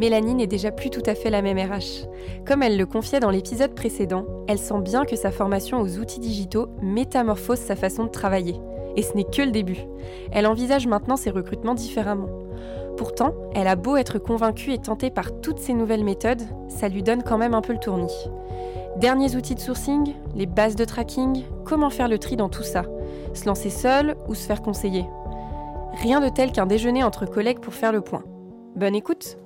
Mélanie n'est déjà plus tout à fait la même RH. Comme elle le confiait dans l'épisode précédent, elle sent bien que sa formation aux outils digitaux métamorphose sa façon de travailler. Et ce n'est que le début. Elle envisage maintenant ses recrutements différemment. Pourtant, elle a beau être convaincue et tentée par toutes ces nouvelles méthodes, ça lui donne quand même un peu le tournis. Derniers outils de sourcing, les bases de tracking, comment faire le tri dans tout ça? Se lancer seul ou se faire conseiller? Rien de tel qu'un déjeuner entre collègues pour faire le point. Bonne écoute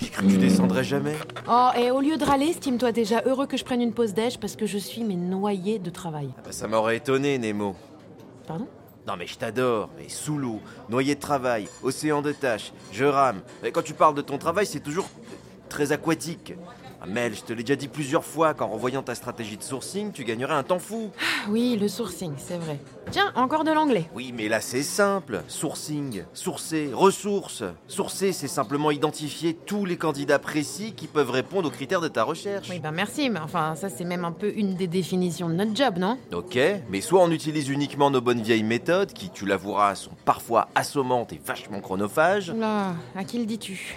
Tu descendrais jamais Oh, et au lieu de râler, estime-toi déjà heureux que je prenne une pause déj parce que je suis mais noyée de travail. Ah bah, Ça m'aurait étonné, Nemo. Pardon? Non mais je t'adore, mais sous l'eau, noyé de travail, océan de tâches, je rame. Mais quand tu parles de ton travail, c'est toujours très aquatique. Mel, je te l'ai déjà dit plusieurs fois qu'en revoyant ta stratégie de sourcing, tu gagnerais un temps fou. Ah Oui, le sourcing, c'est vrai. Tiens, encore de l'anglais. Oui, mais là c'est simple. Sourcing, sourcer, ressources. Sourcer, c'est simplement identifier tous les candidats précis qui peuvent répondre aux critères de ta recherche. Oui, ben merci, mais enfin, ça c'est même un peu une des définitions de notre job, non? Ok, mais soit on utilise uniquement nos bonnes vieilles méthodes, qui, tu l'avoueras, sont parfois assommantes et vachement chronophages, Là, à qui le dis-tu?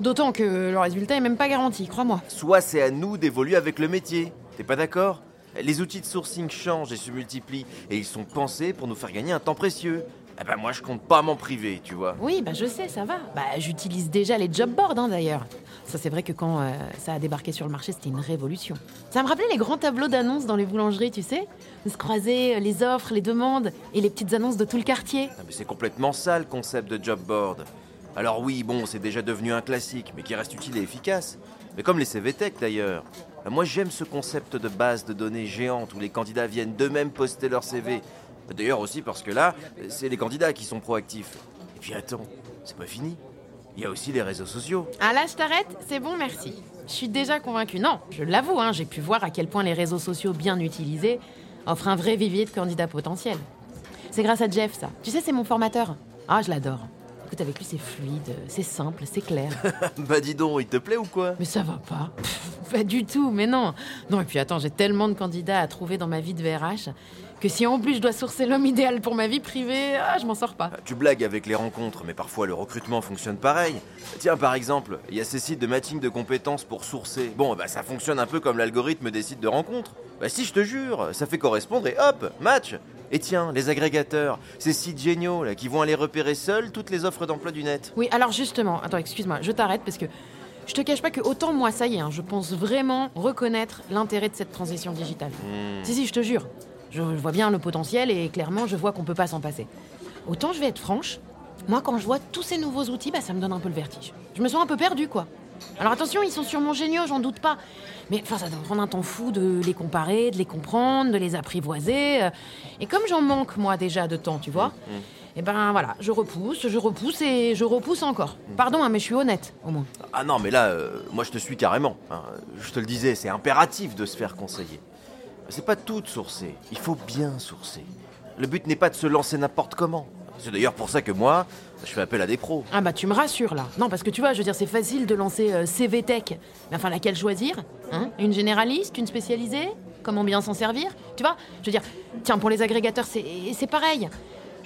D'autant que le résultat est même pas garanti, crois-moi. soit c'est à nous d'évoluer avec le métier. T'es pas d'accord? Les outils de sourcing changent et se multiplient, et ils sont pensés pour nous faire gagner un temps précieux. Eh ben moi je compte pas m'en priver, tu vois. Oui, bah je sais, ça va. Bah j'utilise déjà les job boards hein, d'ailleurs. Ça c'est vrai que quand euh, ça a débarqué sur le marché, c'était une révolution. Ça me rappelait les grands tableaux d'annonces dans les boulangeries, tu sais? Se croiser euh, les offres, les demandes et les petites annonces de tout le quartier. Ah, mais c'est complètement ça le concept de job board. Alors oui, bon, c'est déjà devenu un classique, mais qui reste utile et efficace. Mais comme les CVTech d'ailleurs. Euh, Moi j'aime ce concept de base de données géante où les candidats viennent d'eux-mêmes poster leur CV. D'ailleurs aussi parce que là, c'est les candidats qui sont proactifs. Et puis attends, c'est pas fini. Il y a aussi les réseaux sociaux. Ah là, je t'arrête, c'est bon, merci. Je suis déjà convaincue. Non, je l'avoue, hein, j'ai pu voir à quel point les réseaux sociaux bien utilisés offrent un vrai vivier de candidats potentiels. C'est grâce à Jeff, ça. Tu sais, c'est mon formateur. Ah, je l'adore. Écoute, avec lui, c'est fluide, c'est simple, c'est clair. bah dis donc, il te plaît ou quoi? Mais ça va pas. Pff, Pas du tout, mais non. Non, et puis attends, j'ai tellement de candidats à trouver dans ma vie de VRH que si en plus je dois sourcer l'homme idéal pour ma vie privée, ah, je m'en sors pas. Tu blagues avec les rencontres, mais parfois le recrutement fonctionne pareil. Tiens, par exemple, il y a ces sites de matching de compétences pour sourcer. Bon, bah ça fonctionne un peu comme l'algorithme des sites de rencontres. Bah si, je te jure, ça fait correspondre et hop, match Et tiens, les agrégateurs, ces sites géniaux là, qui vont aller repérer seuls toutes les offres d'emploi du net. Oui, alors justement, attends, excuse-moi, je t'arrête parce que je te cache pas que autant moi, ça y est, hein, je pense vraiment reconnaître l'intérêt de cette transition digitale. Hmm. Si, si, je te jure. Je, vois bien le potentiel et clairement, je vois qu'on peut pas s'en passer. Autant je vais être franche, moi, quand je vois tous ces nouveaux outils, bah, ça me donne un peu le vertige. Je me sens un peu perdue, quoi. Alors attention, ils sont sûrement géniaux, j'en doute pas. Mais enfin, ça doit prendre un temps fou de les comparer, de les comprendre, de les apprivoiser. euh. Et comme j'en manque, moi, déjà de temps, tu vois, et ben voilà, je repousse, je repousse et je repousse encore. Pardon, hein, mais je suis honnête, au moins. Ah non, mais là, euh, moi je te suis carrément. hein. Je te le disais, c'est impératif de se faire conseiller. C'est pas tout de sourcer, il faut bien sourcer. Le but n'est pas de se lancer n'importe comment. C'est d'ailleurs pour ça que moi, je fais appel à des pros. Ah bah tu me rassures là. Non parce que tu vois, je veux dire, c'est facile de lancer euh, CV Tech. Mais enfin, laquelle choisir hein? Une généraliste, une spécialisée? Comment bien s'en servir? Tu vois Je veux dire, tiens, pour les agrégateurs, c'est pareil.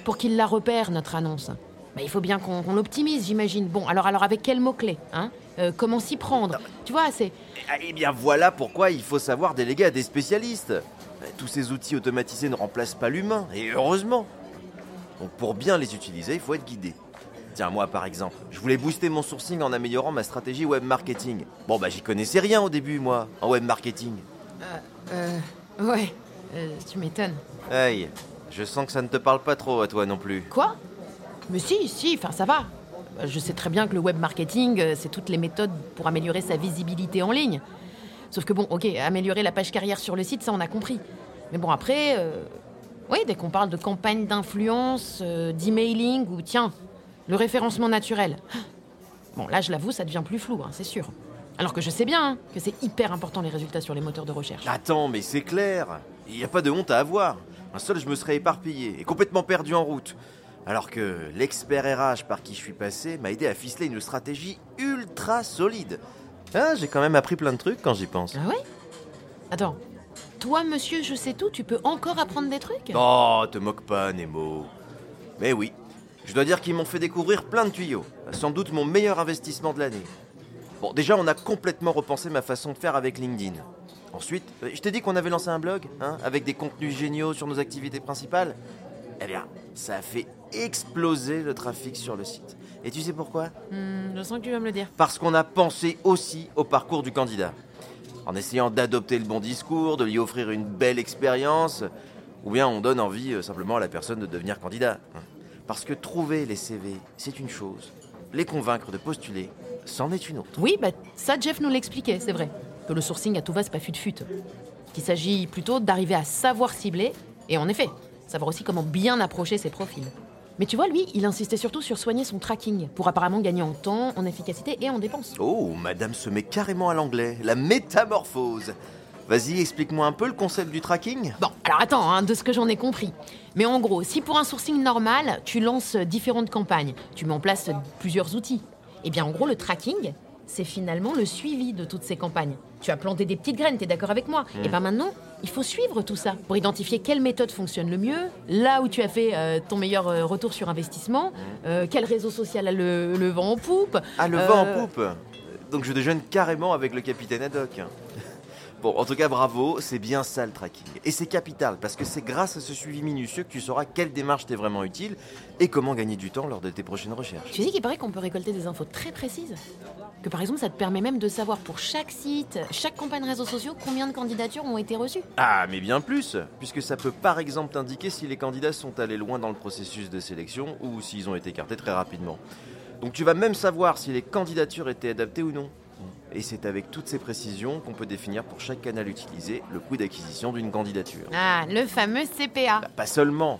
Pour qu'ils la repèrent, notre annonce. Bah, il faut bien qu'on l'optimise, j'imagine. Bon, alors, alors avec quels mots-clés hein? Euh, Comment s'y prendre Tu vois, c'est... Eh bien voilà pourquoi il faut savoir déléguer à des spécialistes. Tous ces outils automatisés ne remplacent pas l'humain, et heureusement. Donc pour bien les utiliser, il faut être guidé. Tiens, moi par exemple, je voulais booster mon sourcing en améliorant ma stratégie web marketing. Bon bah j'y connaissais rien au début moi, en web marketing. Euh... Ouais, euh, tu m'étonnes. Hey, je sens que ça ne te parle pas trop à toi non plus. Quoi? Mais si, si, enfin ça va. Je sais très bien que le web marketing, euh, c'est toutes les méthodes pour améliorer sa visibilité en ligne. Sauf que bon, ok, améliorer la page carrière sur le site, ça on a compris. Mais bon, après, euh, oui, dès qu'on parle de campagne d'influence, euh, d'emailing ou tiens, le référencement naturel. Bon, là, je l'avoue, ça devient plus flou, hein, c'est sûr. Alors que je sais bien hein, que c'est hyper important les résultats sur les moteurs de recherche. Attends, mais c'est clair. Il n'y a pas de honte à avoir. Un seul, je me serais éparpillé et complètement perdu en route. Alors que l'expert RH par qui je suis passé m'a aidé à ficeler une stratégie ultra solide. Ah, j'ai quand même appris plein de trucs quand j'y pense. Ah ouais? Attends, toi, monsieur, je sais tout, tu peux encore apprendre des trucs? Oh, te moque pas, Nemo. Mais oui, je dois dire qu'ils m'ont fait découvrir plein de tuyaux. Sans doute mon meilleur investissement de l'année. Bon, déjà, on a complètement repensé ma façon de faire avec LinkedIn. Ensuite, euh, je t'ai dit qu'on avait lancé un blog, hein, avec des contenus géniaux sur nos activités principales. Eh bien, ça a fait exploser le trafic sur le site. Et tu sais pourquoi? Hmm, Je sens que tu vas me le dire. Parce qu'on a pensé aussi au parcours du candidat. En essayant d'adopter le bon discours, de lui offrir une belle expérience, ou bien on donne envie euh, simplement à la personne de devenir candidat. Parce que trouver les CV, c'est une chose. Les convaincre de postuler, c'en est une autre. Oui, bah ça, Jeff nous l'expliquait, c'est vrai. Que le sourcing à tout va, c'est pas fut-fut. Qu'il s'agit plutôt d'arriver à savoir cibler, et en effet, savoir aussi comment bien approcher ses profils. Mais tu vois, lui, il insistait surtout sur soigner son tracking, pour apparemment gagner en temps, en efficacité et en dépenses. Oh, madame se met carrément à l'anglais. La métamorphose. Vas-y, explique-moi un peu le concept du tracking. Bon, alors attends, hein, de ce que j'en ai compris. Mais en gros, si pour un sourcing normal, tu lances différentes campagnes, tu mets en place plusieurs outils, eh bien en gros, le tracking, c'est finalement le suivi de toutes ces campagnes. Tu as planté des petites graines, t'es d'accord avec moi? Et bien maintenant, il faut suivre tout ça pour identifier quelle méthode fonctionne le mieux, là où tu as fait euh, ton meilleur euh, retour sur investissement, euh, quel réseau social a le, le vent en poupe. Ah, le vent en poupe Donc je déjeune carrément avec le capitaine Haddock. Bon, en tout cas, bravo, c'est bien ça le tracking. Et c'est capital, parce que c'est grâce à ce suivi minutieux que tu sauras quelle démarche t'est vraiment utile et comment gagner du temps lors de tes prochaines recherches. Tu sais qu'il paraît qu'on peut récolter des infos très précises? Que par exemple, ça te permet même de savoir pour chaque site, chaque campagne réseaux sociaux, combien de candidatures ont été reçues. Ah, mais bien plus Puisque ça peut par exemple t'indiquer si les candidats sont allés loin dans le processus de sélection ou s'ils ont été écartés très rapidement. Donc tu vas même savoir si les candidatures étaient adaptées ou non. Et c'est avec toutes ces précisions qu'on peut définir pour chaque canal utilisé le coût d'acquisition d'une candidature. Ah, le fameux CPA. Bah, pas seulement.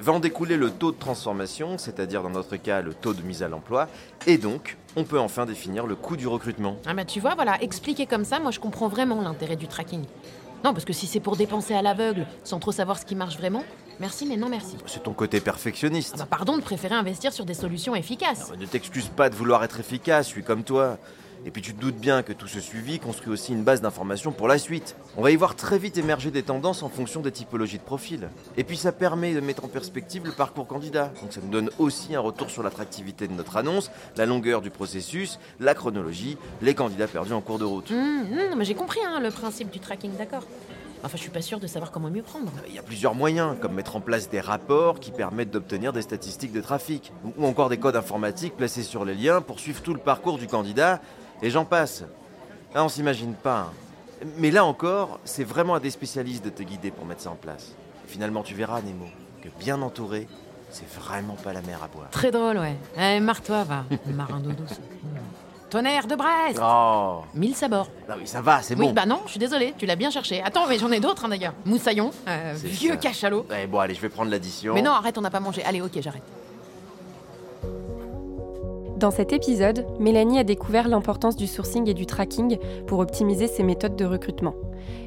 Va en découler le taux de transformation, c'est-à-dire dans notre cas le taux de mise à l'emploi, et donc on peut enfin définir le coût du recrutement. Ah bah tu vois, voilà, expliqué comme ça, moi je comprends vraiment l'intérêt du tracking. Non, parce que si c'est pour dépenser à l'aveugle, sans trop savoir ce qui marche vraiment, merci mais non merci. C'est ton côté perfectionniste. Ah bah pardon de préférer investir sur des solutions efficaces. Ne t'excuse pas de vouloir être efficace, je suis comme toi. Et puis tu te doutes bien que tout ce suivi construit aussi une base d'informations pour la suite. On va y voir très vite émerger des tendances en fonction des typologies de profils. Et puis ça permet de mettre en perspective le parcours candidat. Donc ça nous donne aussi un retour sur l'attractivité de notre annonce, la longueur du processus, la chronologie, les candidats perdus en cours de route. Hum, mais j'ai compris hein, le principe du tracking, d'accord. Enfin, je suis pas sûre de savoir comment mieux prendre. Il y a plusieurs moyens, comme mettre en place des rapports qui permettent d'obtenir des statistiques de trafic, ou encore des codes informatiques placés sur les liens pour suivre tout le parcours du candidat, et j'en passe. Là, on s'imagine pas. hein. Mais là encore, c'est vraiment à des spécialistes de te guider pour mettre ça en place. Finalement, tu verras, Nemo, que bien entouré, c'est vraiment pas la mer à boire. Très drôle, ouais. Eh, marre-toi, va. Marin d'eau douce. Tonnerre de Brest Oh Mille sabords. Non oui, ça va, c'est Oui, bon. bah non, je suis désolée, tu l'as bien cherché. Attends, mais j'en ai d'autres hein, d'ailleurs. Moussaillon, euh, C'est vieux ça. cachalot. Eh, bon, allez, je vais prendre l'addition. Mais non, arrête, on n'a pas mangé. Allez, ok, j'arrête. Dans cet épisode, Mélanie a découvert l'importance du sourcing et du tracking pour optimiser ses méthodes de recrutement,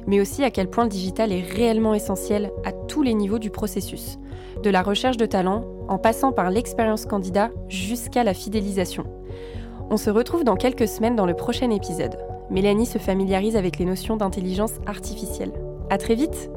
mais aussi à quel point le digital est réellement essentiel à tous les niveaux du processus, de la recherche de talent en passant par l'expérience candidat jusqu'à la fidélisation. On se retrouve dans quelques semaines dans le prochain épisode. Mélanie se familiarise avec les notions d'intelligence artificielle. À très vite